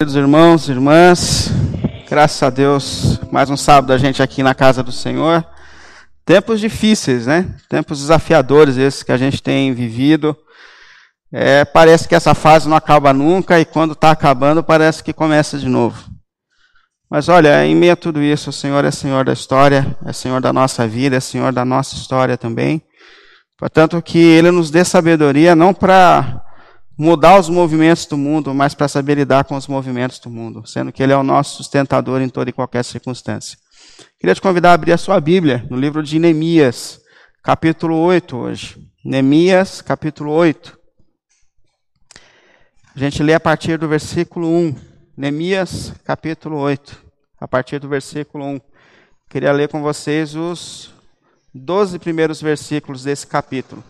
Queridos irmãos irmãs, graças a Deus, mais um sábado a gente aqui na casa do Senhor. Tempos difíceis, né? Tempos desafiadores esses que a gente tem vivido. É, parece que essa fase não acaba nunca e quando está acabando parece que começa de novo. Mas olha, em meio a tudo isso, o Senhor é Senhor da história, é Senhor da nossa vida, é Senhor da nossa história também. Portanto, que Ele nos dê sabedoria não para mudar os movimentos do mundo, mas para saber lidar com os movimentos do mundo, sendo que Ele é o nosso sustentador em toda e qualquer circunstância. Queria te convidar a abrir a sua Bíblia no livro de Neemias, capítulo 8 hoje. Neemias, capítulo 8. A gente lê a partir do versículo 1. Neemias, capítulo 8, a partir do versículo 1. Queria ler com vocês os 12 primeiros versículos desse capítulo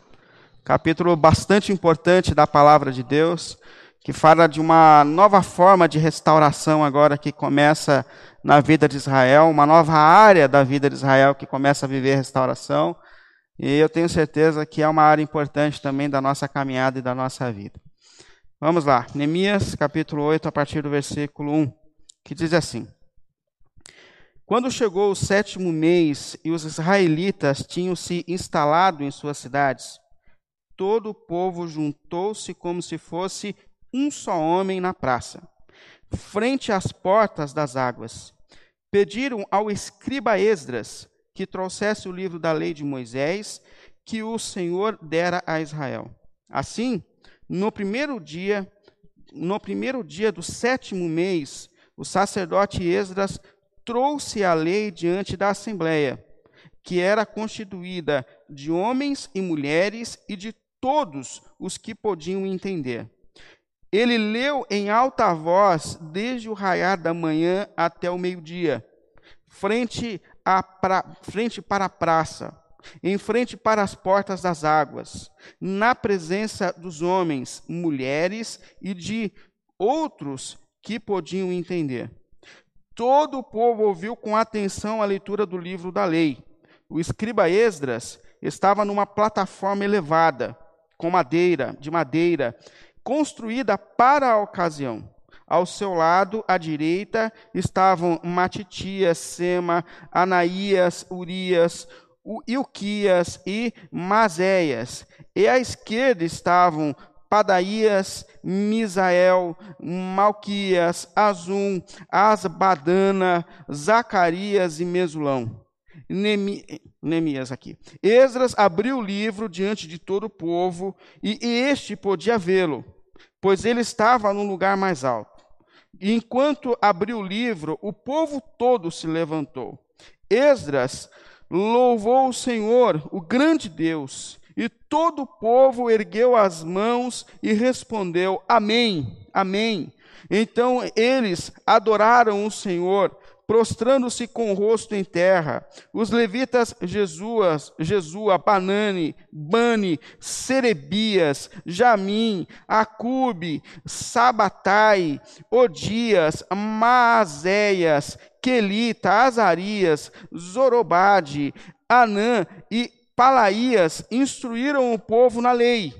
capítulo bastante importante da palavra de Deus, que fala de uma nova forma de restauração agora que começa na vida de Israel, uma nova área da vida de Israel que começa a viver restauração. E eu tenho certeza que é uma área importante também da nossa caminhada e da nossa vida. Vamos lá, Neemias capítulo 8, a partir do versículo 1, que diz assim: Quando chegou o sétimo mês e os israelitas tinham se instalado em suas cidades, todo o povo juntou-se como se fosse um só homem na praça, frente às portas das águas. Pediram ao escriba Esdras que trouxesse o livro da lei de Moisés, que o Senhor dera a Israel. Assim, no primeiro dia, no primeiro dia do sétimo mês, o sacerdote Esdras trouxe a lei diante da assembleia, que era constituída de homens e mulheres e de todos os que podiam entender. Ele leu em alta voz desde o raiar da manhã até o meio-dia, frente, frente para a praça, em frente para as portas das águas, na presença dos homens, mulheres e de outros que podiam entender. Todo o povo ouviu com atenção a leitura do livro da lei. O escriba Esdras estava numa plataforma elevada com madeira, de madeira, construída para a ocasião. Ao seu lado, à direita, estavam Matitias, Sema, Anaías, Urias, Ilquias e Mazéias. E à esquerda estavam Padaías, Misael, Malquias, Azum, Asbadana, Zacarias e Mesulão. Neemias aqui. Esdras abriu o livro diante de todo o povo e este podia vê-lo, pois ele estava num lugar mais alto. Enquanto abriu o livro, o povo todo se levantou. Esdras louvou o Senhor, o grande Deus, e todo o povo ergueu as mãos e respondeu: Amém, Amém. Então eles adoraram o Senhor prostrando-se com o rosto em terra. Os levitas Jesuas, Jesua, Banani, Bani, Serebias, Jamim, Acube, Sabatai, Odias, Maazéias, Quelita, Azarias, Zorobade, Anã e Palaías instruíram o povo na lei.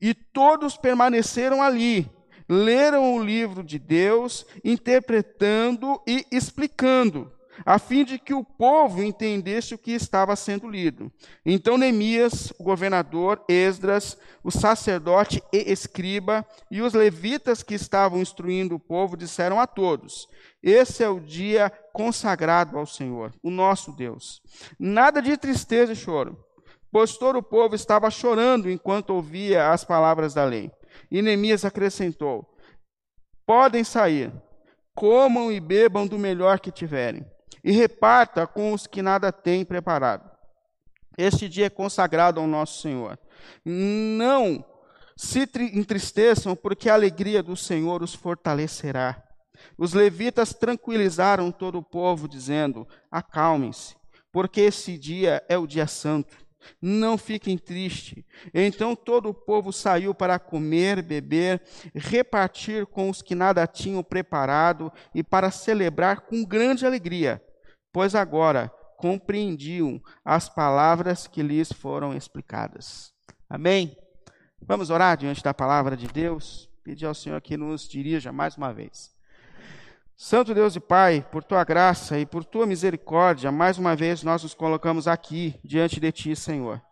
E todos permaneceram ali leram o livro de Deus, interpretando e explicando, a fim de que o povo entendesse o que estava sendo lido. Então Neemias, o governador, Esdras, o sacerdote e escriba e os levitas que estavam instruindo o povo disseram a todos: Esse é o dia consagrado ao Senhor, o nosso Deus. Nada de tristeza e choro, pois todo o povo estava chorando enquanto ouvia as palavras da lei. E Neemias acrescentou: Podem sair, comam e bebam do melhor que tiverem, e reparta com os que nada têm preparado. Este dia é consagrado ao nosso Senhor. Não se entristeçam, porque a alegria do Senhor os fortalecerá. Os levitas tranquilizaram todo o povo, dizendo: Acalmem-se, porque esse dia é o dia santo não fiquem tristes. Então todo o povo saiu para comer, beber, repartir com os que nada tinham preparado e para celebrar com grande alegria, pois agora compreendiam as palavras que lhes foram explicadas. Amém? Vamos orar diante da palavra de Deus, pedir ao Senhor que nos dirija mais uma vez. Santo Deus e Pai, por tua graça e por tua misericórdia, mais uma vez nós nos colocamos aqui diante de ti, Senhor.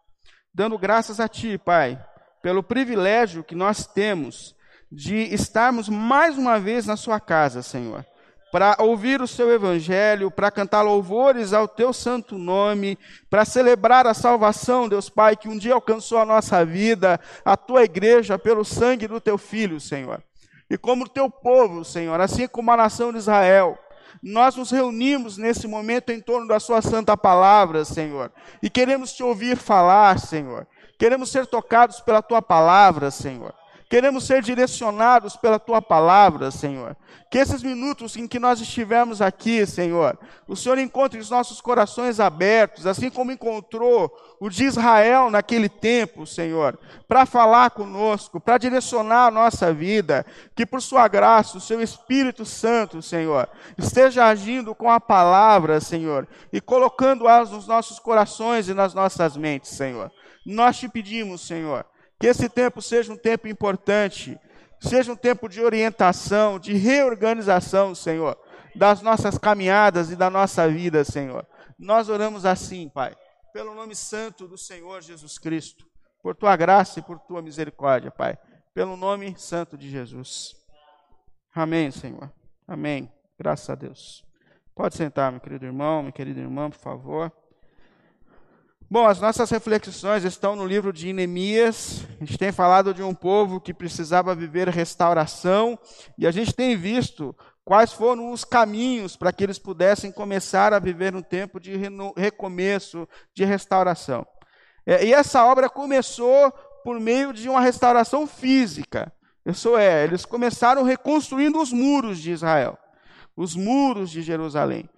Dando graças a ti, Pai, pelo privilégio que nós temos de estarmos mais uma vez na sua casa, Senhor, para ouvir o seu evangelho, para cantar louvores ao teu santo nome, para celebrar a salvação, Deus Pai, que um dia alcançou a nossa vida, a tua igreja, pelo sangue do teu filho, Senhor e como o teu povo, Senhor, assim como a nação de Israel, nós nos reunimos nesse momento em torno da Sua santa palavra, Senhor, e queremos te ouvir falar, Senhor. Queremos ser tocados pela Tua palavra, Senhor. Queremos ser direcionados pela tua palavra, Senhor. Que esses minutos em que nós estivermos aqui, Senhor, o Senhor encontre os nossos corações abertos, assim como encontrou o de Israel naquele tempo, Senhor, para falar conosco, para direcionar a nossa vida. Que por sua graça, o seu Espírito Santo, Senhor, esteja agindo com a palavra, Senhor, e colocando-as nos nossos corações e nas nossas mentes, Senhor. Nós te pedimos, Senhor que esse tempo seja um tempo importante, seja um tempo de orientação, de reorganização, Senhor, das nossas caminhadas e da nossa vida, Senhor. Nós oramos assim, Pai, pelo nome santo do Senhor Jesus Cristo, por tua graça e por tua misericórdia, Pai, pelo nome santo de Jesus. Amém, Senhor. Amém. Graças a Deus. Pode sentar, meu querido irmão, minha querida irmã, por favor. Bom, as nossas reflexões estão no livro de Neemias. A gente tem falado de um povo que precisava viver restauração e a gente tem visto quais foram os caminhos para que eles pudessem começar a viver um tempo de recomeço, de restauração. É, e essa obra começou por meio de uma restauração física. Isso é, eles começaram reconstruindo os muros de Israel, os muros de Jerusalém.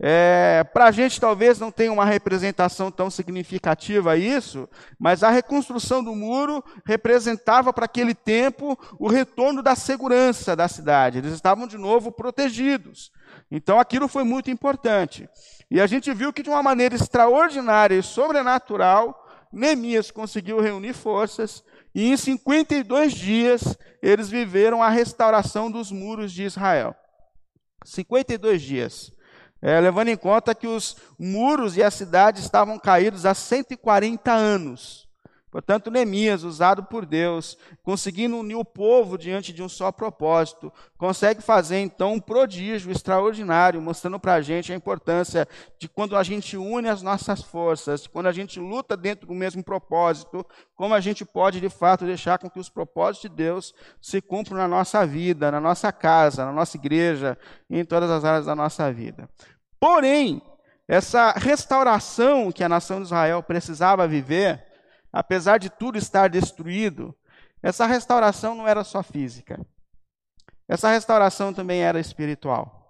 É, Para a gente talvez não tenha uma representação tão significativa isso, mas a reconstrução do muro representava para aquele tempo o retorno da segurança da cidade. Eles estavam de novo protegidos. Então aquilo foi muito importante. E a gente viu que de uma maneira extraordinária e sobrenatural, Neemias conseguiu reunir forças e em 52 dias eles viveram a restauração dos muros de Israel. 52 dias. É, levando em conta que os muros e a cidade estavam caídos há 140 anos. Portanto, Neemias, usado por Deus, conseguindo unir o povo diante de um só propósito, consegue fazer então um prodígio extraordinário, mostrando para a gente a importância de quando a gente une as nossas forças, quando a gente luta dentro do mesmo propósito, como a gente pode de fato deixar com que os propósitos de Deus se cumpram na nossa vida, na nossa casa, na nossa igreja, em todas as áreas da nossa vida. Porém, essa restauração que a nação de Israel precisava viver, apesar de tudo estar destruído, essa restauração não era só física. Essa restauração também era espiritual.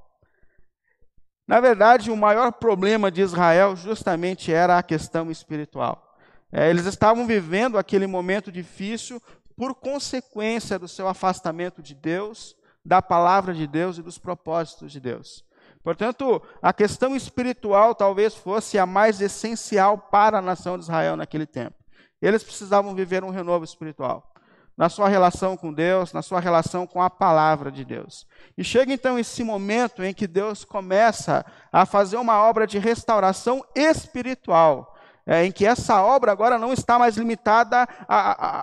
Na verdade, o maior problema de Israel justamente era a questão espiritual. É, eles estavam vivendo aquele momento difícil por consequência do seu afastamento de Deus, da palavra de Deus e dos propósitos de Deus. Portanto, a questão espiritual talvez fosse a mais essencial para a nação de Israel naquele tempo. Eles precisavam viver um renovo espiritual na sua relação com Deus, na sua relação com a palavra de Deus. E chega então esse momento em que Deus começa a fazer uma obra de restauração espiritual, é, em que essa obra agora não está mais limitada à,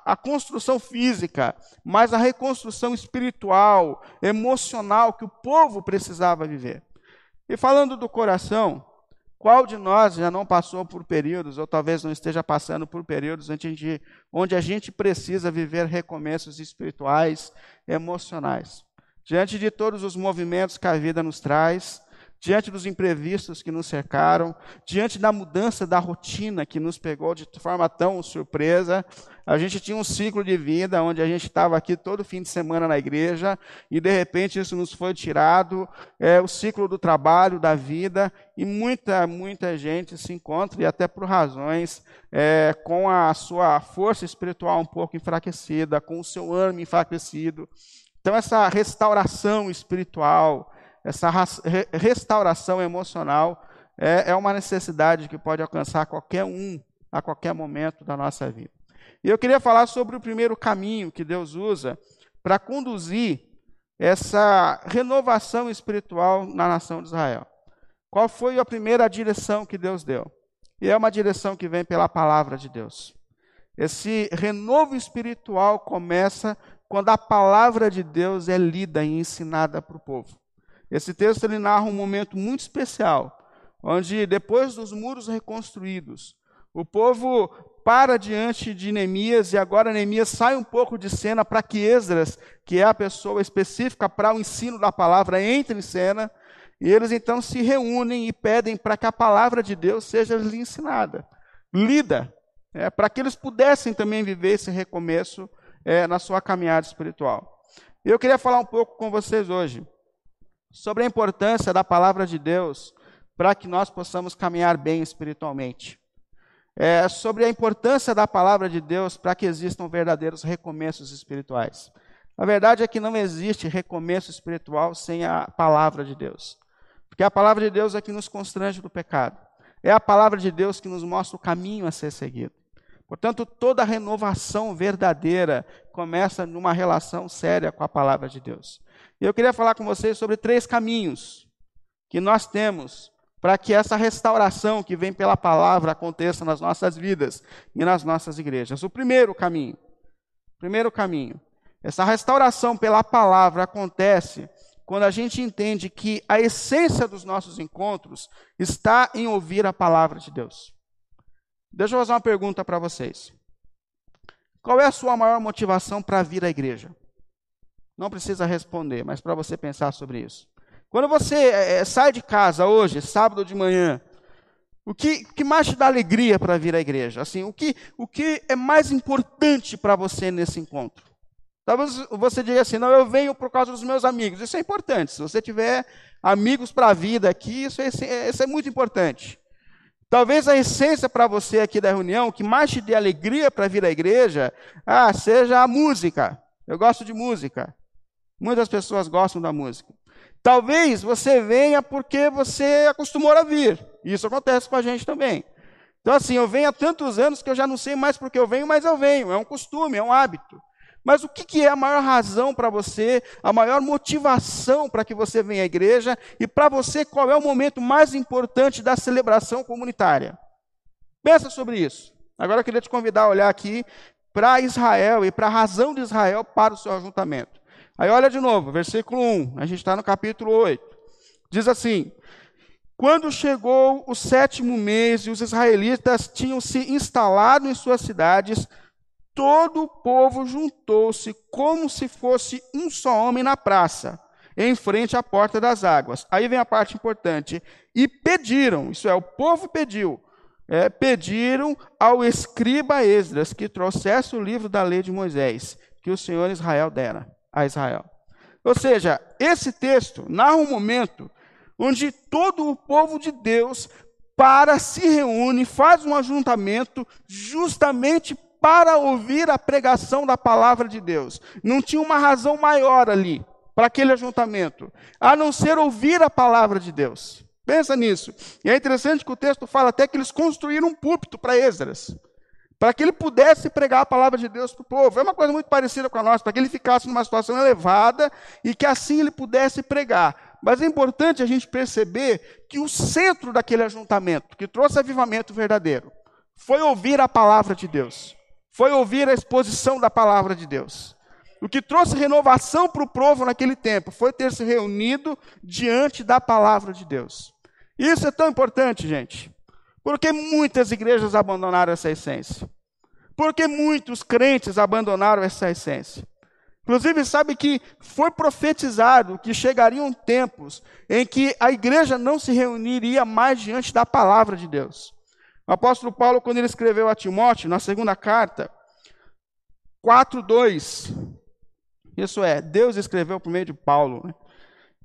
à, à, construção física, mas à reconstrução espiritual, emocional que o povo precisava viver. E falando do coração, qual de nós já não passou por períodos, ou talvez não esteja passando por períodos onde a gente, onde a gente precisa viver recomeços espirituais, emocionais? Diante de todos os movimentos que a vida nos traz, diante dos imprevistos que nos cercaram, diante da mudança da rotina que nos pegou de forma tão surpresa. A gente tinha um ciclo de vida onde a gente estava aqui todo fim de semana na igreja e de repente isso nos foi tirado, é, o ciclo do trabalho, da vida, e muita, muita gente se encontra, e até por razões, é, com a sua força espiritual um pouco enfraquecida, com o seu ânimo enfraquecido. Então, essa restauração espiritual, essa restauração emocional é, é uma necessidade que pode alcançar qualquer um a qualquer momento da nossa vida. E eu queria falar sobre o primeiro caminho que Deus usa para conduzir essa renovação espiritual na nação de Israel. Qual foi a primeira direção que Deus deu? E é uma direção que vem pela palavra de Deus. Esse renovo espiritual começa quando a palavra de Deus é lida e ensinada para o povo. Esse texto ele narra um momento muito especial, onde depois dos muros reconstruídos, o povo para diante de Neemias e agora Neemias sai um pouco de cena para que Esdras, que é a pessoa específica para o ensino da palavra, entre em cena. E eles então se reúnem e pedem para que a palavra de Deus seja lhes ensinada, lida, é, para que eles pudessem também viver esse recomeço é, na sua caminhada espiritual. Eu queria falar um pouco com vocês hoje sobre a importância da palavra de Deus para que nós possamos caminhar bem espiritualmente. É, sobre a importância da palavra de Deus para que existam verdadeiros recomeços espirituais. A verdade é que não existe recomeço espiritual sem a palavra de Deus. Porque a palavra de Deus é que nos constrange do pecado. É a palavra de Deus que nos mostra o caminho a ser seguido. Portanto, toda renovação verdadeira começa numa relação séria com a palavra de Deus. E eu queria falar com vocês sobre três caminhos que nós temos para que essa restauração que vem pela palavra aconteça nas nossas vidas e nas nossas igrejas. O primeiro caminho, primeiro caminho, essa restauração pela palavra acontece quando a gente entende que a essência dos nossos encontros está em ouvir a palavra de Deus. Deixa eu fazer uma pergunta para vocês. Qual é a sua maior motivação para vir à igreja? Não precisa responder, mas para você pensar sobre isso. Quando você é, sai de casa hoje, sábado de manhã, o que, que mais te dá alegria para vir à igreja? Assim, o que, o que é mais importante para você nesse encontro? Talvez você diga assim, não, eu venho por causa dos meus amigos. Isso é importante. Se você tiver amigos para a vida aqui, isso é, isso é muito importante. Talvez a essência para você aqui da reunião, que mais te dê alegria para vir à igreja, ah, seja a música. Eu gosto de música. Muitas pessoas gostam da música. Talvez você venha porque você acostumou a vir. Isso acontece com a gente também. Então, assim, eu venho há tantos anos que eu já não sei mais porque eu venho, mas eu venho. É um costume, é um hábito. Mas o que, é a maior razão para você, a maior motivação para que você venha à igreja e para você qual é o momento mais importante da celebração comunitária? Pensa sobre isso. Agora eu queria te convidar a olhar aqui para Israel e para a razão de Israel para o seu ajuntamento. Aí olha de novo, versículo 1, a gente está no capítulo 8. Diz assim: Quando chegou o sétimo mês e os israelitas tinham se instalado em suas cidades, todo o povo juntou-se como se fosse um só homem na praça, em frente à porta das águas. Aí vem a parte importante. E pediram, isso é, o povo pediu, é, pediram ao escriba Esdras que trouxesse o livro da lei de Moisés, que o Senhor Israel dera a Israel. Ou seja, esse texto narra um momento onde todo o povo de Deus para se reúne, faz um ajuntamento justamente para ouvir a pregação da palavra de Deus. Não tinha uma razão maior ali para aquele ajuntamento, a não ser ouvir a palavra de Deus. Pensa nisso. E é interessante que o texto fala até que eles construíram um púlpito para Esdras, para que ele pudesse pregar a palavra de Deus para o povo. É uma coisa muito parecida com a nossa, para que ele ficasse numa situação elevada e que assim ele pudesse pregar. Mas é importante a gente perceber que o centro daquele ajuntamento, que trouxe avivamento verdadeiro, foi ouvir a palavra de Deus foi ouvir a exposição da palavra de Deus. O que trouxe renovação para o povo naquele tempo foi ter se reunido diante da palavra de Deus. Isso é tão importante, gente, porque muitas igrejas abandonaram essa essência. Porque muitos crentes abandonaram essa essência. Inclusive, sabe que foi profetizado que chegariam tempos em que a igreja não se reuniria mais diante da palavra de Deus. O apóstolo Paulo, quando ele escreveu a Timóteo, na segunda carta, 4:2, isso é, Deus escreveu por meio de Paulo, né?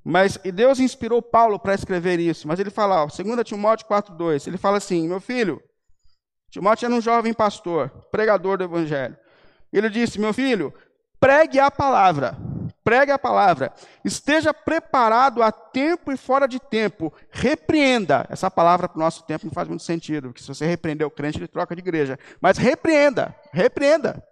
Mas Deus inspirou Paulo para escrever isso, mas ele fala, ó, 2 Timóteo 4:2, ele fala assim: "Meu filho, Timóteo era um jovem pastor, pregador do evangelho. Ele disse: "Meu filho, pregue a palavra, pregue a palavra, esteja preparado a tempo e fora de tempo, repreenda. Essa palavra para o nosso tempo não faz muito sentido, porque se você repreender o crente, ele troca de igreja. Mas repreenda, repreenda.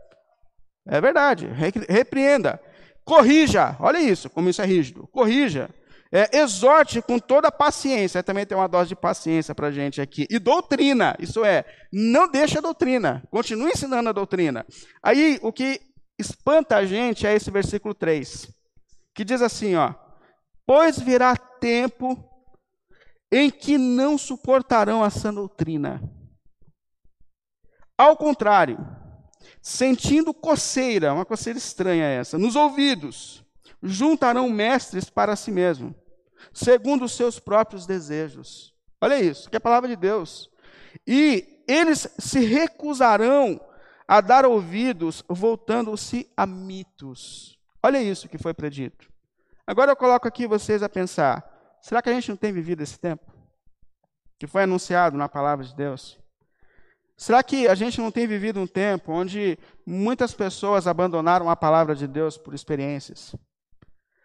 É verdade, repreenda. Corrija, olha isso, como isso é rígido, corrija. É, exorte com toda paciência, também tem uma dose de paciência para gente aqui. E doutrina, isso é, não deixa a doutrina, continue ensinando a doutrina. Aí, o que espanta a gente é esse versículo 3, que diz assim, ó, Pois virá tempo em que não suportarão a sã doutrina. Ao contrário, sentindo coceira, uma coceira estranha essa, nos ouvidos, juntarão mestres para si mesmo, segundo os seus próprios desejos. Olha isso, que é a palavra de Deus. E eles se recusarão a dar ouvidos, voltando-se a mitos. Olha isso que foi predito. Agora eu coloco aqui vocês a pensar: será que a gente não tem vivido esse tempo? Que foi anunciado na palavra de Deus? Será que a gente não tem vivido um tempo onde muitas pessoas abandonaram a palavra de Deus por experiências?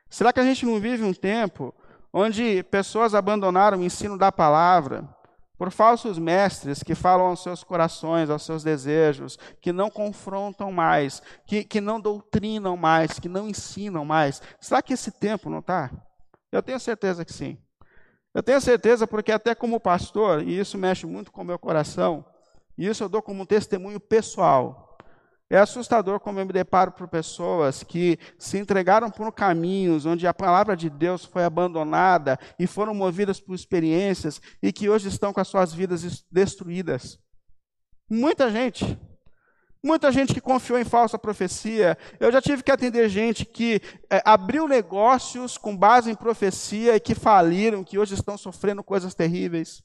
Será que a gente não vive um tempo onde pessoas abandonaram o ensino da palavra por falsos mestres que falam aos seus corações, aos seus desejos, que não confrontam mais, que, que não doutrinam mais, que não ensinam mais. Será que esse tempo não está? Eu tenho certeza que sim. Eu tenho certeza porque, até como pastor, e isso mexe muito com o meu coração, e isso eu dou como um testemunho pessoal. É assustador como eu me deparo por pessoas que se entregaram por caminhos onde a palavra de Deus foi abandonada e foram movidas por experiências e que hoje estão com as suas vidas destruídas. Muita gente. Muita gente que confiou em falsa profecia. Eu já tive que atender gente que é, abriu negócios com base em profecia e que faliram, que hoje estão sofrendo coisas terríveis.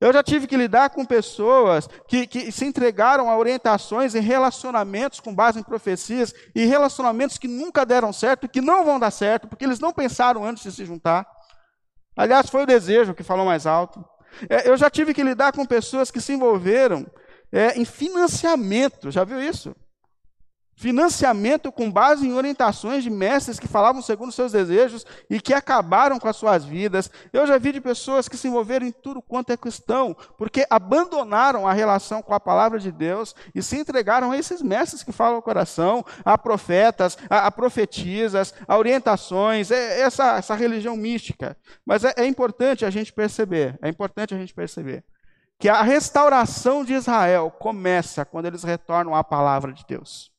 Eu já tive que lidar com pessoas que, que, se entregaram a orientações em relacionamentos com base em profecias e relacionamentos que nunca deram certo que não vão dar certo, porque eles não pensaram antes de se juntar. Aliás, foi o desejo que falou mais alto. É, eu já tive que lidar com pessoas que se envolveram é, em financiamento, já viu isso? Financiamento com base em orientações de mestres que falavam segundo seus desejos e que acabaram com as suas vidas. Eu já vi de pessoas que se envolveram em tudo quanto é questão, porque abandonaram a relação com a palavra de Deus e se entregaram a esses mestres que falam o coração, a profetas, a, a profetisas, a orientações, é, essa, essa religião mística. Mas é, é importante a gente perceber, é importante a gente perceber que a restauração de Israel começa quando eles retornam à palavra de Deus.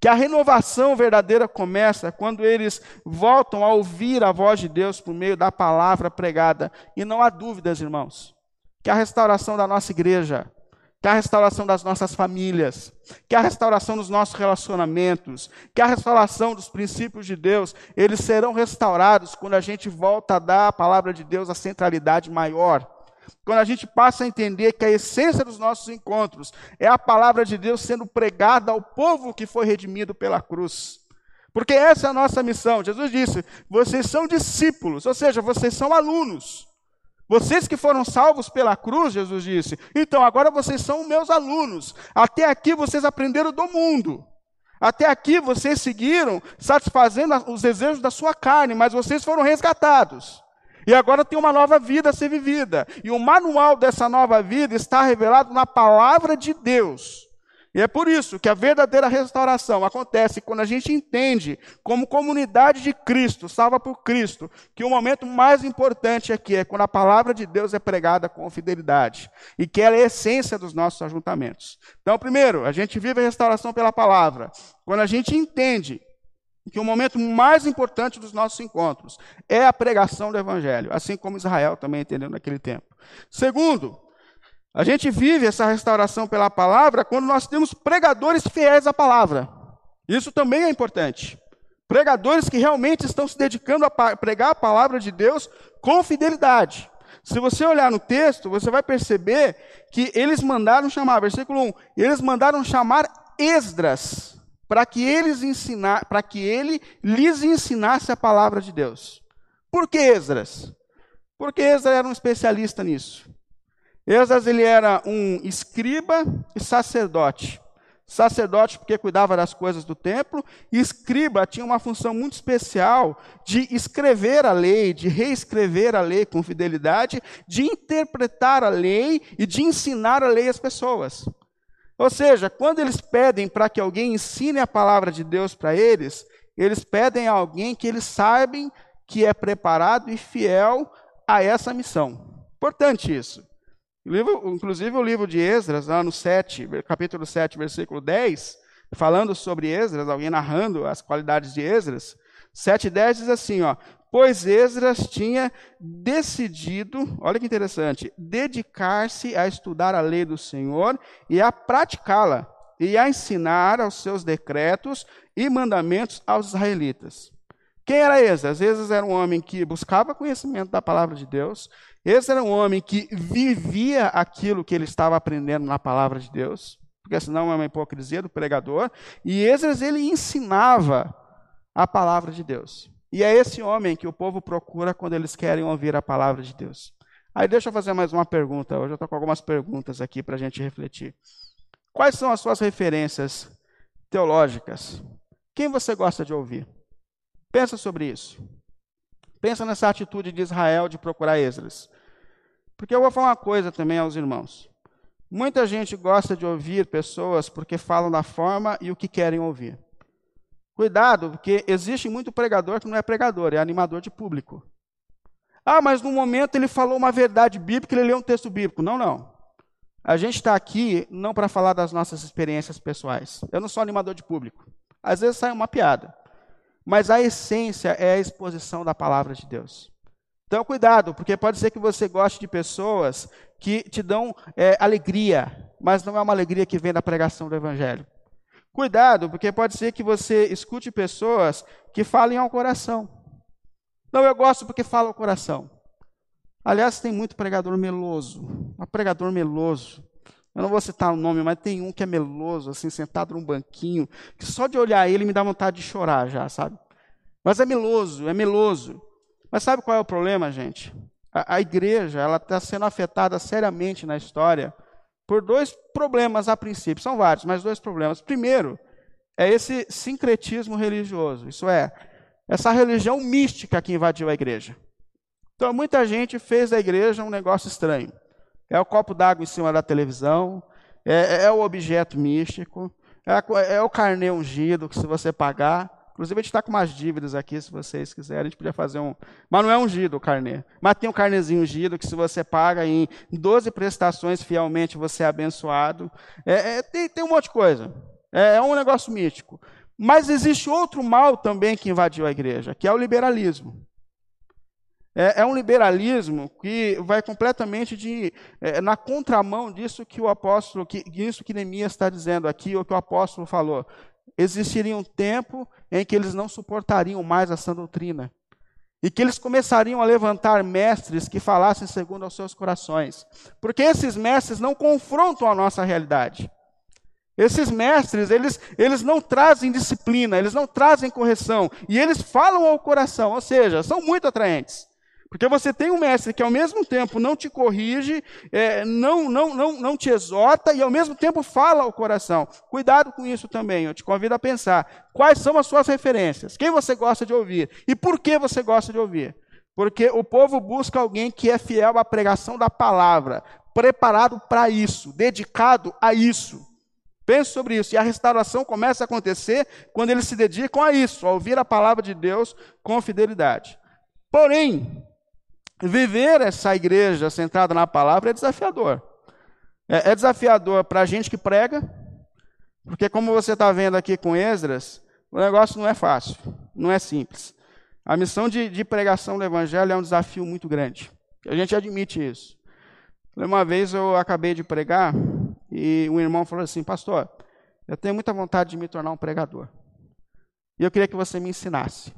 Que a renovação verdadeira começa quando eles voltam a ouvir a voz de Deus por meio da palavra pregada. E não há dúvidas, irmãos, que a restauração da nossa igreja, que a restauração das nossas famílias, que a restauração dos nossos relacionamentos, que a restauração dos princípios de Deus, eles serão restaurados quando a gente volta a dar à palavra de Deus a centralidade maior. Quando a gente passa a entender que a essência dos nossos encontros é a palavra de Deus sendo pregada ao povo que foi redimido pela cruz. Porque essa é a nossa missão. Jesus disse: vocês são discípulos, ou seja, vocês são alunos. Vocês que foram salvos pela cruz, Jesus disse, então agora vocês são meus alunos. Até aqui vocês aprenderam do mundo. Até aqui vocês seguiram satisfazendo os desejos da sua carne, mas vocês foram resgatados. E agora tem uma nova vida a ser vivida. E o manual dessa nova vida está revelado na palavra de Deus. E é por isso que a verdadeira restauração acontece quando a gente entende, como comunidade de Cristo, salva por Cristo, que o momento mais importante aqui é quando a palavra de Deus é pregada com fidelidade e que ela é a essência dos nossos ajuntamentos. Então, primeiro, a gente vive a restauração pela palavra. Quando a gente entende que o momento mais importante dos nossos encontros é a pregação do Evangelho, assim como Israel também entendeu naquele tempo. Segundo, a gente vive essa restauração pela palavra quando nós temos pregadores fiéis à palavra. Isso também é importante. Pregadores que realmente estão se dedicando a pregar a palavra de Deus com fidelidade. Se você olhar no texto, você vai perceber que eles mandaram chamar, versículo 1, eles mandaram chamar Esdras para que eles ensinar, para que ele lhes ensinasse a palavra de Deus. Por que Esdras? Porque Esdras era um especialista nisso. Esdras ele era um escriba e sacerdote. Sacerdote porque cuidava das coisas do templo, e escriba tinha uma função muito especial de escrever a lei, de reescrever a lei com fidelidade, de interpretar a lei e de ensinar a lei às pessoas. Ou seja, quando eles pedem para que alguém ensine a palavra de Deus para eles, eles pedem a alguém que eles sabem que é preparado e fiel a essa missão. Importante isso. Livro, inclusive o livro de Esdras, lá no 7, capítulo 7, versículo 10, falando sobre Esdras, alguém narrando as qualidades de Esdras, 7,10 diz assim, ó, pois Esdras tinha decidido, olha que interessante, dedicar-se a estudar a lei do Senhor e a praticá-la, e a ensinar aos seus decretos e mandamentos aos israelitas. Quem era Esdras? Esdras era um homem que buscava conhecimento da palavra de Deus. Esdras era um homem que vivia aquilo que ele estava aprendendo na palavra de Deus, porque senão é uma hipocrisia do pregador. E Esdras ele ensinava a palavra de Deus. E é esse homem que o povo procura quando eles querem ouvir a palavra de Deus. Aí deixa eu fazer mais uma pergunta. Hoje eu estou com algumas perguntas aqui para a gente refletir. Quais são as suas referências teológicas? Quem você gosta de ouvir? Pensa sobre isso. Pensa nessa atitude de Israel de procurar Esdras. Porque eu vou falar uma coisa também aos irmãos. Muita gente gosta de ouvir pessoas porque falam da forma e o que querem ouvir. Cuidado, porque existe muito pregador que não é pregador, é animador de público. Ah, mas no momento ele falou uma verdade bíblica, ele leu um texto bíblico. Não, não. A gente está aqui não para falar das nossas experiências pessoais. Eu não sou animador de público. Às vezes sai uma piada. Mas a essência é a exposição da palavra de Deus. Então, cuidado, porque pode ser que você goste de pessoas que te dão é, alegria, mas não é uma alegria que vem da pregação do Evangelho. Cuidado, porque pode ser que você escute pessoas que falem ao coração. Não, eu gosto porque fala ao coração. Aliás, tem muito pregador meloso. Um pregador meloso. Eu não vou citar o nome, mas tem um que é meloso, assim, sentado num banquinho, que só de olhar ele me dá vontade de chorar já, sabe? Mas é meloso, é meloso. Mas sabe qual é o problema, gente? A, a igreja, ela está sendo afetada seriamente na história por dois problemas a princípio, são vários, mas dois problemas. Primeiro, é esse sincretismo religioso, isso é, essa religião mística que invadiu a igreja. Então, muita gente fez da igreja um negócio estranho. É o copo d'água em cima da televisão, é, é o objeto místico, é, é o carnê ungido, que se você pagar, Inclusive, a gente está com umas dívidas aqui, se vocês quiserem, a gente podia fazer um. Mas não é ungido o carnê. Mas tem um carnezinho ungido que, se você paga em 12 prestações fielmente, você é abençoado. É, é, tem, tem um monte de coisa. É, é um negócio místico. Mas existe outro mal também que invadiu a igreja, que é o liberalismo. É, é, um liberalismo que vai completamente de, é, na contramão disso que o apóstolo, que, isso que Neemias está dizendo aqui, ou que o apóstolo falou existiria um tempo em que eles não suportariam mais essa doutrina. E que eles começariam a levantar mestres que falassem segundo aos seus corações. Porque esses mestres não confrontam a nossa realidade. Esses mestres, eles, eles não trazem disciplina, eles não trazem correção. E eles falam ao coração, ou seja, são muito atraentes. Porque você tem um mestre que ao mesmo tempo não te corrige, é, não, não, não, não te exorta e ao mesmo tempo fala ao coração. Cuidado com isso também, eu te convido a pensar. Quais são as suas referências? Quem você gosta de ouvir? E por que você gosta de ouvir? Porque o povo busca alguém que é fiel à pregação da palavra, preparado para isso, dedicado a isso. Pense sobre isso. E a restauração começa a acontecer quando eles se dedicam a isso, a ouvir a palavra de Deus com fidelidade. Porém, Viver essa igreja centrada na palavra é desafiador. É, é desafiador para a gente que prega, porque como você está vendo aqui com Esdras, o negócio não é fácil, não é simples. A missão de, de pregação do evangelho é um desafio muito grande. A gente admite isso. Uma vez eu acabei de pregar e um irmão falou assim, pastor, eu tenho muita vontade de me tornar um pregador. E eu queria que você me ensinasse.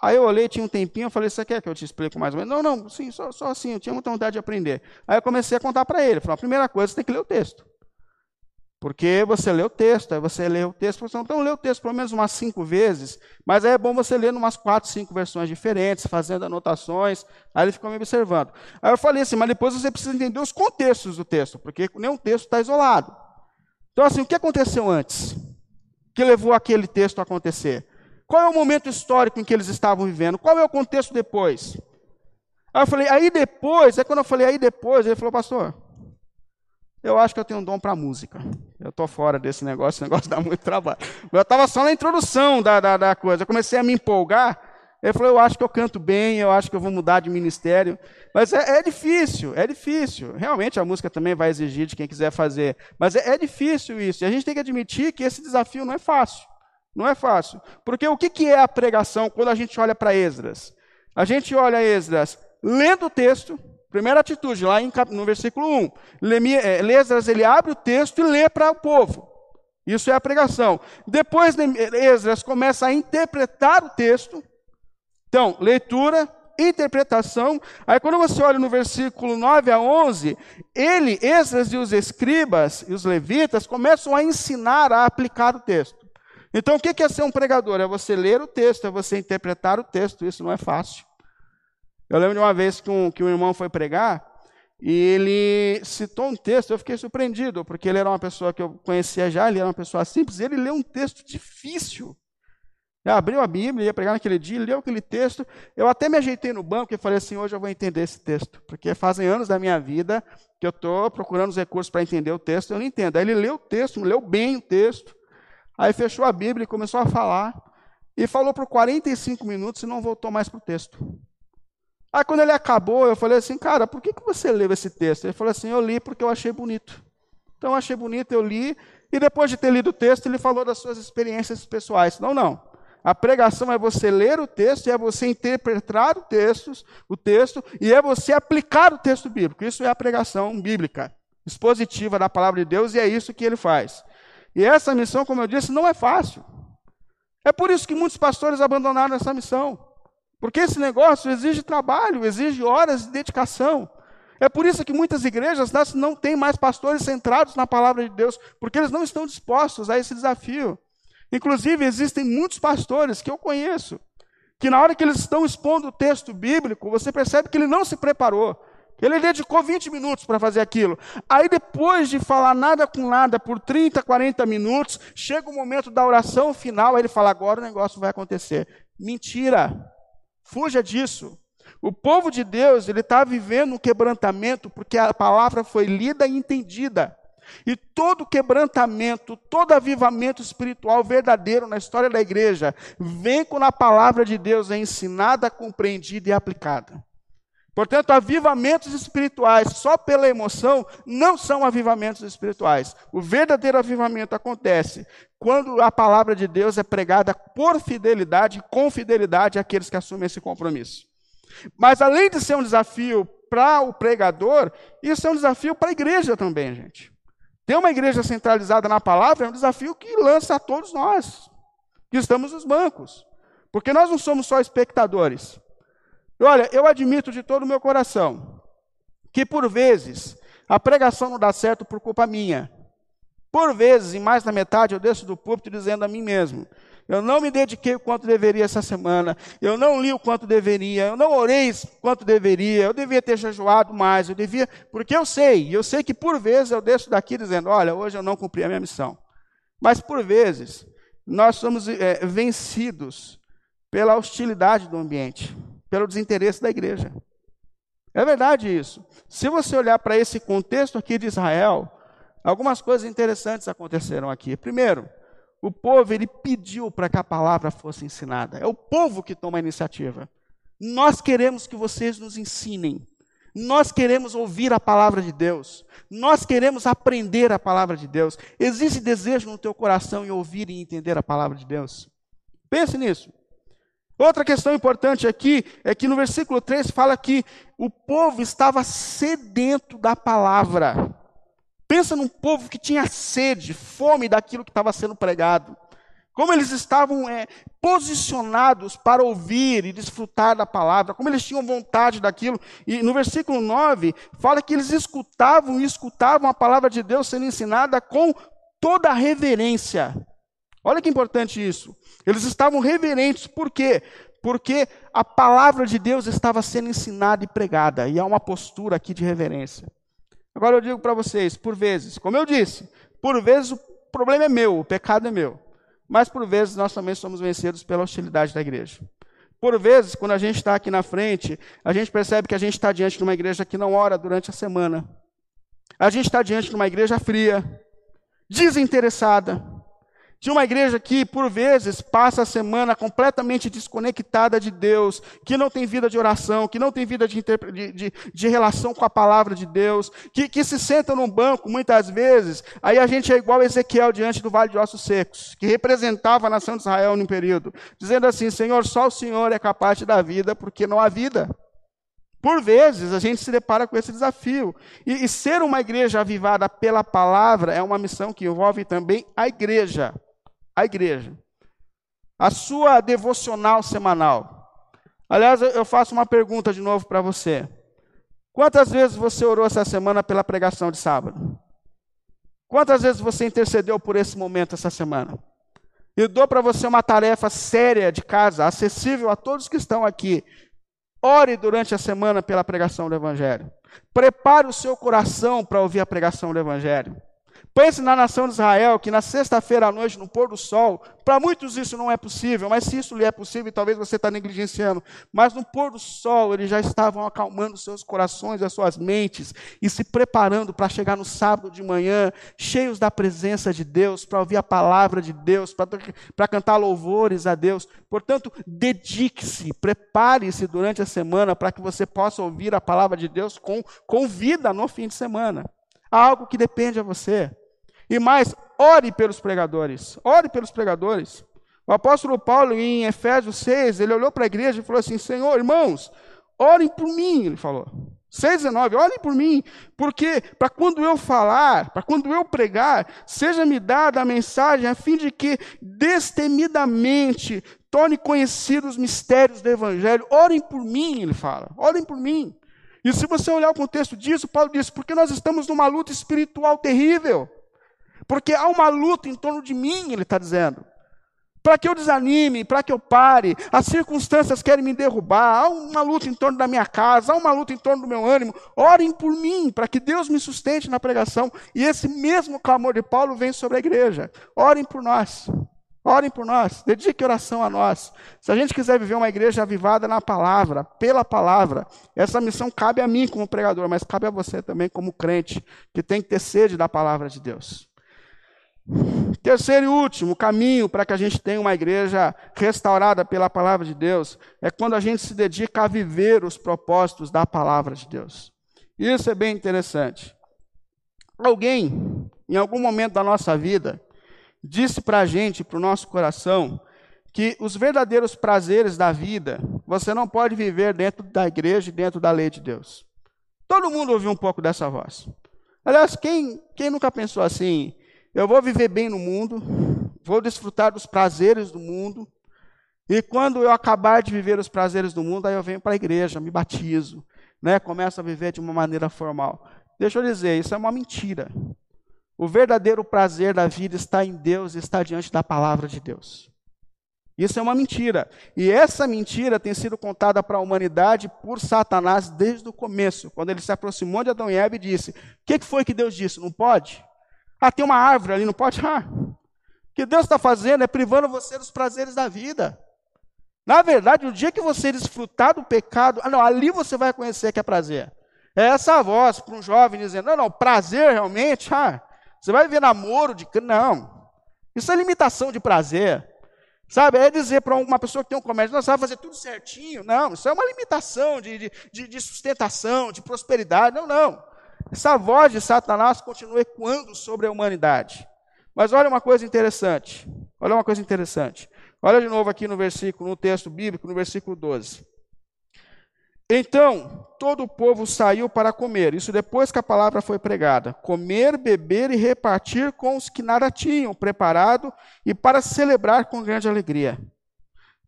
Aí eu olhei, tinha um tempinho, eu falei, você quer que eu te explique mais ou menos? Não, não, sim, só, só assim, eu tinha muita vontade de aprender. Aí eu comecei a contar para ele, falei, a primeira coisa, você tem que ler o texto. Porque você lê o texto, aí você lê o texto, você então lê o texto pelo menos umas cinco vezes, mas aí é bom você ler umas quatro, cinco versões diferentes, fazendo anotações, aí ele ficou me observando. Aí eu falei assim, mas depois você precisa entender os contextos do texto, porque nenhum texto está isolado. Então assim, o que aconteceu antes? Que levou aquele texto a acontecer? Qual é o momento histórico em que eles estavam vivendo? Qual é o contexto depois? Aí eu falei, aí depois, é quando eu falei aí depois, ele falou, pastor, Eu acho que eu tenho um dom para música. Eu estou fora desse negócio, esse negócio dá muito trabalho. Eu estava só na introdução da, da, da, coisa. Eu comecei a me empolgar. Ele falou: Eu acho que eu canto bem, eu acho que eu vou mudar de ministério. Mas é, é difícil, é difícil. Realmente a música também vai exigir de quem quiser fazer. Mas é, é difícil isso. E a gente tem que admitir que esse desafio não é fácil. Não é fácil. Porque o que, é a pregação quando a gente olha para Esdras? A gente olha Esdras lendo o texto, Primeira atitude, lá no versículo 1. Esdras, ele abre o texto e lê para o povo. Isso é a pregação. Depois, Esdras começa a interpretar o texto. Então, leitura, interpretação. Aí, quando você olha no versículo 9 a 11, ele, Esdras e os escribas e os levitas começam a ensinar a aplicar o texto. Então, o que é ser um pregador? É você ler o texto, é você interpretar o texto. Isso não é fácil. Eu lembro de uma vez que um, que um irmão foi pregar e ele citou um texto, eu fiquei surpreendido, porque ele era uma pessoa que eu conhecia já, ele era uma pessoa simples, ele leu um texto difícil. Eu abriu a Bíblia, ia pregar naquele dia, leu aquele texto. Eu até me ajeitei no banco e falei assim: hoje eu vou entender esse texto, porque fazem anos da minha vida que eu estou procurando os recursos para entender o texto, eu não entendo. Aí ele leu o texto, leu bem o texto, aí fechou a Bíblia e começou a falar, e falou por 45 minutos e não voltou mais para o texto. Aí quando ele acabou, eu falei assim, cara, por que, que você leu esse texto? Ele falou assim, eu li porque eu achei bonito. Então eu achei bonito, eu li, e depois de ter lido o texto, ele falou das suas experiências pessoais. Não, não. A pregação é você ler o texto, é você interpretar o texto, o texto, e é você aplicar o texto bíblico. Isso é a pregação bíblica, expositiva da palavra de Deus, e é isso que ele faz. E essa missão, como eu disse, não é fácil. É por isso que muitos pastores abandonaram essa missão. Porque esse negócio exige trabalho, exige horas de dedicação. É por isso que muitas igrejas não têm mais pastores centrados na palavra de Deus, porque eles não estão dispostos a esse desafio. Inclusive, existem muitos pastores que eu conheço, que na hora que eles estão expondo o texto bíblico, você percebe que ele não se preparou. Ele dedicou 20 minutos para fazer aquilo. Aí, depois de falar nada com nada por 30, 40 minutos, chega o momento da oração final, aí ele fala: agora o negócio vai acontecer. Mentira! Fuja disso. O povo de Deus, ele está vivendo um quebrantamento porque a palavra foi lida e entendida. E todo quebrantamento, todo avivamento espiritual verdadeiro na história da igreja vem quando a palavra de Deus é ensinada, compreendida e aplicada. Portanto, avivamentos espirituais só pela emoção não são avivamentos espirituais. O verdadeiro avivamento acontece quando a palavra de Deus é pregada por fidelidade, com fidelidade àqueles que assumem esse compromisso. Mas além de ser um desafio para o pregador, isso é um desafio para a igreja também, gente. Ter uma igreja centralizada na palavra é um desafio que lança a todos nós, que estamos nos bancos. Porque nós não somos só espectadores. Olha, eu admito de todo o meu coração que por vezes a pregação não dá certo por culpa minha. Por vezes, em mais da metade, eu desço do púlpito dizendo a mim mesmo: eu não me dediquei o quanto deveria essa semana, eu não li o quanto deveria, eu não orei o quanto deveria, eu devia ter jejuado mais, eu devia, porque eu sei, eu sei que por vezes eu desço daqui dizendo: olha, hoje eu não cumpri a minha missão. Mas por vezes, nós somos é, vencidos pela hostilidade do ambiente pelo desinteresse da igreja. É verdade isso. Se você olhar para esse contexto aqui de Israel, algumas coisas interessantes aconteceram aqui. Primeiro, o povo ele pediu para que a palavra fosse ensinada. É o povo que toma a iniciativa. Nós queremos que vocês nos ensinem. Nós queremos ouvir a palavra de Deus. Nós queremos aprender a palavra de Deus. Existe desejo no teu coração em ouvir e entender a palavra de Deus? Pense nisso. Outra questão importante aqui é que no versículo 3 fala que o povo estava sedento da palavra. Pensa num povo que tinha sede, fome daquilo que estava sendo pregado. Como eles estavam é, posicionados para ouvir e desfrutar da palavra, como eles tinham vontade daquilo. E no versículo 9, fala que eles escutavam e escutavam a palavra de Deus sendo ensinada com toda a reverência. Olha que importante isso. Eles estavam reverentes, por quê? Porque a palavra de Deus estava sendo ensinada e pregada, e há uma postura aqui de reverência. Agora eu digo para vocês, por vezes, como eu disse, por vezes o problema é meu, o pecado é meu. Mas por vezes nós também somos vencidos pela hostilidade da igreja. Por vezes, quando a gente está aqui na frente, a gente percebe que a gente está diante de uma igreja que não ora durante a semana. A gente está diante de uma igreja fria, desinteressada, de uma igreja que, por vezes, passa a semana completamente desconectada de Deus, que não tem vida de oração, que não tem vida de, de, de, relação com a palavra de Deus, que, que se senta num banco, muitas vezes, aí a gente é igual Ezequiel diante do vale de ossos secos, que representava a nação de Israel no período, dizendo assim: Senhor, só o Senhor é capaz de dar vida, porque não há vida. Por vezes a gente se depara com esse desafio. E, e, ser uma igreja avivada pela palavra é uma missão que envolve também a igreja a igreja. A sua devocional semanal. Aliás, eu faço uma pergunta de novo para você. Quantas vezes você orou essa semana pela pregação de sábado? Quantas vezes você intercedeu por esse momento essa semana? Eu dou para você uma tarefa séria de casa, acessível a todos que estão aqui. Ore durante a semana pela pregação do Evangelho. Prepare o seu coração para ouvir a pregação do Evangelho. Pense na nação de Israel, que na sexta-feira à noite, no pôr do sol, para muitos isso não é possível, mas se isso lhe é possível, talvez você está negligenciando. Mas no pôr do sol, eles já estavam acalmando seus corações, as suas mentes, e se preparando para chegar no sábado de manhã, cheios da presença de Deus, para ouvir a palavra de Deus, para cantar louvores a Deus. Portanto, dedique-se, prepare-se durante a semana para que você possa ouvir a palavra de Deus com, com vida no fim de semana. Algo que depende a você. E mais, ore pelos pregadores. Ore pelos pregadores. O apóstolo Paulo, em Efésios 6, ele olhou para a igreja e falou assim: Senhor, irmãos, orem por mim, ele falou. 6,19, orem por mim, porque para quando eu falar, para quando eu pregar, seja-me dada a mensagem a fim de que destemidamente torne conhecidos os mistérios do Evangelho. Orem por mim, ele fala, orem por mim. E se você olhar o contexto disso, Paulo diz: porque nós estamos numa luta espiritual terrível. Porque há uma luta em torno de mim, ele está dizendo. Para que eu desanime, para que eu pare, as circunstâncias querem me derrubar, há uma luta em torno da minha casa, há uma luta em torno do meu ânimo. Orem por mim, para que Deus me sustente na pregação. E esse mesmo clamor de Paulo vem sobre a igreja. Orem por nós. Orem por nós, dedique oração a nós. Se a gente quiser viver uma igreja avivada na palavra, pela palavra, essa missão cabe a mim como pregador, mas cabe a você também como crente, que tem que ter sede da palavra de Deus. Terceiro e último caminho para que a gente tenha uma igreja restaurada pela palavra de Deus é quando a gente se dedica a viver os propósitos da palavra de Deus. Isso é bem interessante. Alguém, em algum momento da nossa vida, disse para a gente, para o nosso coração, que os verdadeiros prazeres da vida você não pode viver dentro da igreja e dentro da lei de Deus. Todo mundo ouviu um pouco dessa voz. Aliás, quem, quem nunca pensou assim? Eu vou viver bem no mundo, vou desfrutar dos prazeres do mundo, e quando eu acabar de viver os prazeres do mundo, aí eu venho para a igreja, me batizo, né? começo a viver de uma maneira formal. Deixa eu dizer, isso é uma mentira. O verdadeiro prazer da vida está em Deus, está diante da palavra de Deus. Isso é uma mentira. E essa mentira tem sido contada para a humanidade por Satanás desde o começo, quando ele se aproximou de Adão e Eva e disse: O que foi que Deus disse? Não pode? Ah, tem uma árvore ali, não pode? Ah. O que Deus está fazendo é privando você dos prazeres da vida. Na verdade, o dia que você desfrutar do pecado, ah, não, ali você vai conhecer que é prazer. É essa voz para um jovem dizendo: Não, não, prazer realmente, ah, você vai ver namoro de. Não. Isso é limitação de prazer. Sabe? É dizer para uma pessoa que tem um comércio, não, você vai fazer tudo certinho. Não, isso é uma limitação de, de, de sustentação, de prosperidade. Não, não. Essa voz de Satanás continua ecoando sobre a humanidade. Mas olha uma coisa interessante. Olha uma coisa interessante. Olha de novo aqui no versículo, no texto bíblico, no versículo 12. Então, todo o povo saiu para comer, isso depois que a palavra foi pregada: comer, beber e repartir com os que nada tinham preparado e para celebrar com grande alegria.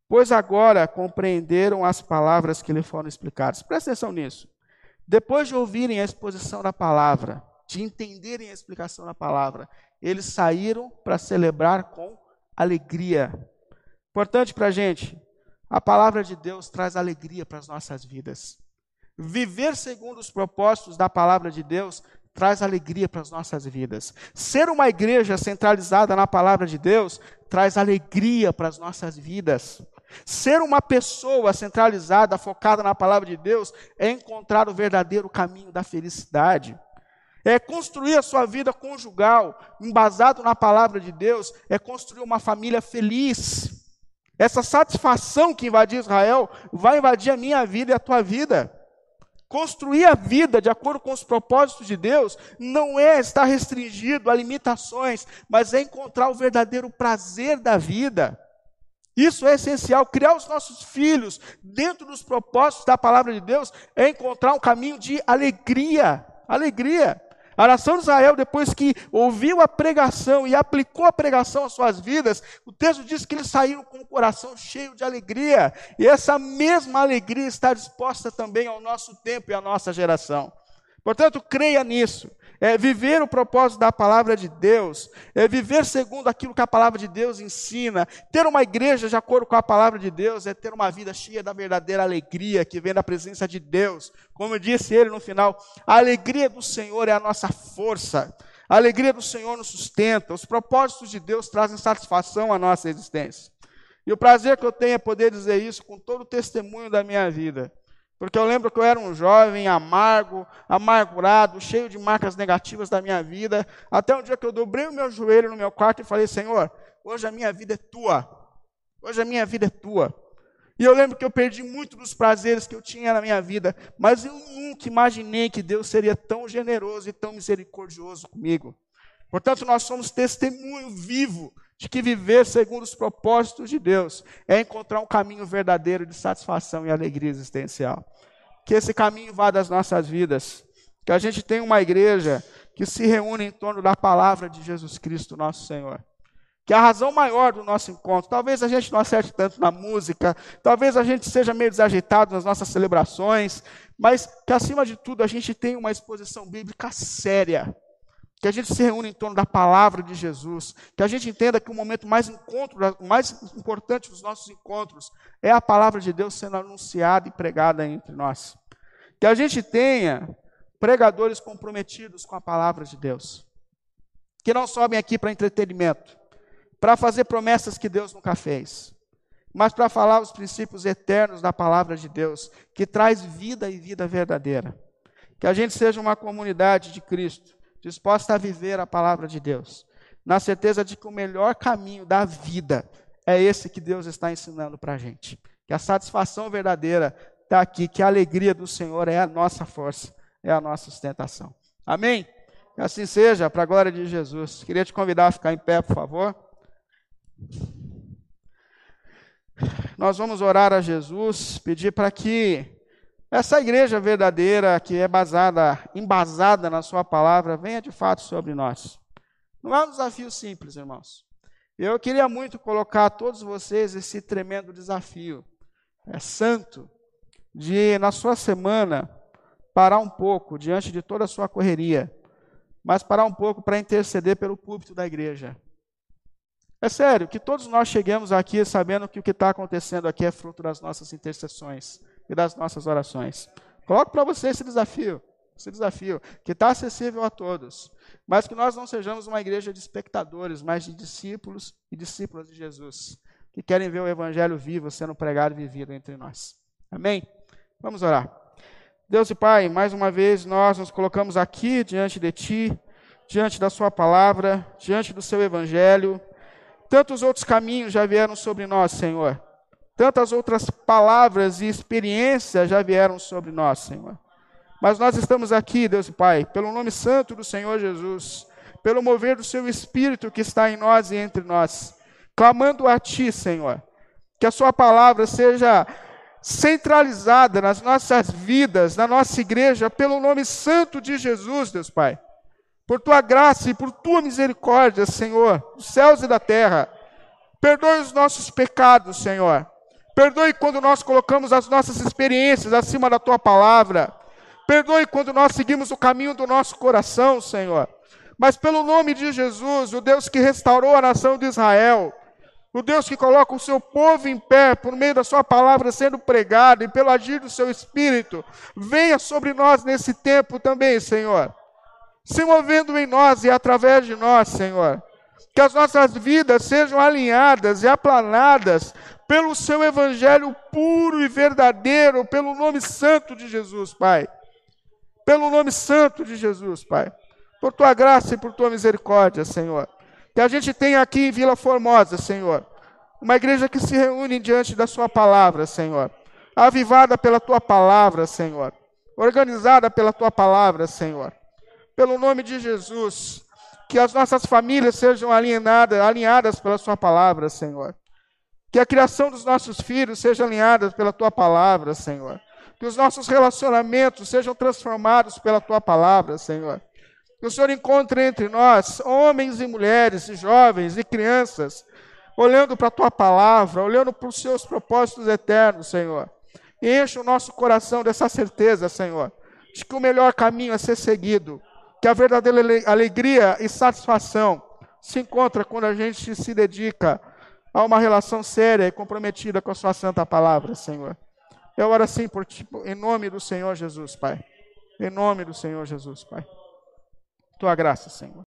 Pois agora compreenderam as palavras que lhe foram explicadas. Presta atenção nisso. Depois de ouvirem a exposição da palavra, de entenderem a explicação da palavra, eles saíram para celebrar com alegria. Importante para a gente, a palavra de Deus traz alegria para as nossas vidas. Viver segundo os propósitos da palavra de Deus traz alegria para as nossas vidas. Ser uma igreja centralizada na palavra de Deus traz alegria para as nossas vidas. Ser uma pessoa centralizada, focada na palavra de Deus, é encontrar o verdadeiro caminho da felicidade. É construir a sua vida conjugal, embasado na palavra de Deus, é construir uma família feliz. Essa satisfação que invadia Israel vai invadir a minha vida e a tua vida. Construir a vida de acordo com os propósitos de Deus não é estar restringido a limitações, mas é encontrar o verdadeiro prazer da vida. Isso é essencial. Criar os nossos filhos dentro dos propósitos da palavra de Deus é encontrar um caminho de alegria. Alegria. A nação de Israel, depois que ouviu a pregação e aplicou a pregação às suas vidas, o texto diz que eles saíram com o coração cheio de alegria. E essa mesma alegria está disposta também ao nosso tempo e à nossa geração. Portanto, creia nisso é viver o propósito da palavra de Deus, é viver segundo aquilo que a palavra de Deus ensina. Ter uma igreja de acordo com a palavra de Deus é ter uma vida cheia da verdadeira alegria que vem da presença de Deus. Como disse ele no final, a alegria do Senhor é a nossa força. A alegria do Senhor nos sustenta. Os propósitos de Deus trazem satisfação à nossa existência. E o prazer que eu tenho é poder dizer isso com todo o testemunho da minha vida. Porque eu lembro que eu era um jovem amargo, amargurado, cheio de marcas negativas da minha vida, até um dia que eu dobrei o meu joelho no meu quarto e falei: Senhor, hoje a minha vida é tua. Hoje a minha vida é tua. E eu lembro que eu perdi muito dos prazeres que eu tinha na minha vida, mas eu nunca imaginei que Deus seria tão generoso e tão misericordioso comigo. Portanto, nós somos testemunho vivo de que viver segundo os propósitos de Deus é encontrar um caminho verdadeiro de satisfação e alegria existencial. Que esse caminho vá das nossas vidas. Que a gente tenha uma igreja que se reúne em torno da palavra de Jesus Cristo, nosso Senhor. Que a razão maior do nosso encontro, talvez a gente não acerte tanto na música, talvez a gente seja meio desajeitado nas nossas celebrações, mas que acima de tudo a gente tenha uma exposição bíblica séria que a gente se reúne em torno da palavra de Jesus, que a gente entenda que o momento mais, encontro, mais importante dos nossos encontros é a palavra de Deus sendo anunciada e pregada entre nós. Que a gente tenha pregadores comprometidos com a palavra de Deus, que não sobem aqui para entretenimento, para fazer promessas que Deus nunca fez, mas para falar os princípios eternos da palavra de Deus, que traz vida e vida verdadeira. Que a gente seja uma comunidade de Cristo disposta a viver a palavra de Deus, na certeza de que o melhor caminho da vida é esse que Deus está ensinando para a gente. Que a satisfação verdadeira está aqui, que a alegria do Senhor é a nossa força, é a nossa sustentação. Amém? Que assim seja, para a glória de Jesus. Queria te convidar a ficar em pé, por favor. Nós vamos orar a Jesus, pedir para que essa igreja verdadeira, que é basada, embasada na Sua palavra, venha de fato sobre nós. Não é um desafio simples, irmãos. Eu queria muito colocar a todos vocês esse tremendo desafio. É santo, de na sua semana parar um pouco diante de toda a sua correria, mas parar um pouco para interceder pelo púlpito da igreja. É sério, que todos nós cheguemos aqui sabendo que o que está acontecendo aqui é fruto das nossas intercessões e das nossas orações. Coloco para você esse desafio, esse desafio, que está acessível a todos, mas que nós não sejamos uma igreja de espectadores, mas de discípulos e discípulas de Jesus, que querem ver o Evangelho vivo sendo pregado e vivido entre nós. Amém? Vamos orar. Deus e Pai, mais uma vez nós nos colocamos aqui diante de Ti, diante da Sua palavra, diante do Seu Evangelho. Tantos outros caminhos já vieram sobre nós, Senhor. Tantas outras palavras e experiências já vieram sobre nós, Senhor. Mas nós estamos aqui, Deus e Pai, pelo nome santo do Senhor Jesus, pelo mover do Seu Espírito que está em nós e entre nós, clamando a Ti, Senhor, que a Sua palavra seja centralizada nas nossas vidas, na nossa igreja, pelo nome santo de Jesus, Deus Pai. Por Tua graça e por Tua misericórdia, Senhor, dos céus e da terra. Perdoe os nossos pecados, Senhor Perdoe quando nós colocamos as nossas experiências acima da tua palavra. Perdoe quando nós seguimos o caminho do nosso coração, Senhor. Mas pelo nome de Jesus, o Deus que restaurou a nação de Israel, o Deus que coloca o seu povo em pé por meio da sua palavra sendo pregada e pelo agir do seu espírito, venha sobre nós nesse tempo também, Senhor. Se movendo em nós e através de nós, Senhor. Que as nossas vidas sejam alinhadas e aplanadas pelo seu evangelho puro e verdadeiro, pelo nome santo de Jesus, Pai. Pelo nome santo de Jesus, Pai. por tua graça e por tua misericórdia, Senhor. Que a gente tenha aqui em Vila Formosa, Senhor, uma igreja que se reúne diante da Sua palavra, Senhor. Avivada pela Tua palavra, Senhor. Organizada pela Tua palavra, Senhor. Pelo nome de Jesus. Que as nossas famílias sejam alinhadas, pela Sua palavra, Senhor. Que a criação dos nossos filhos seja alinhada pela Tua palavra, Senhor. Que os nossos relacionamentos sejam transformados pela Tua palavra, Senhor. Que o Senhor encontre entre nós homens e mulheres, e jovens e crianças, olhando para a tua palavra, olhando para os seus propósitos eternos, Senhor. Enche o nosso coração dessa certeza, Senhor, de que o melhor caminho é ser seguido, que a verdadeira alegria e satisfação se encontra quando a gente se dedica a uma relação séria e comprometida com a sua santa palavra, Senhor. Eu oro assim por ti, em nome do Senhor Jesus, Pai. Em nome do Senhor Jesus, Pai. Tua graça, Senhor.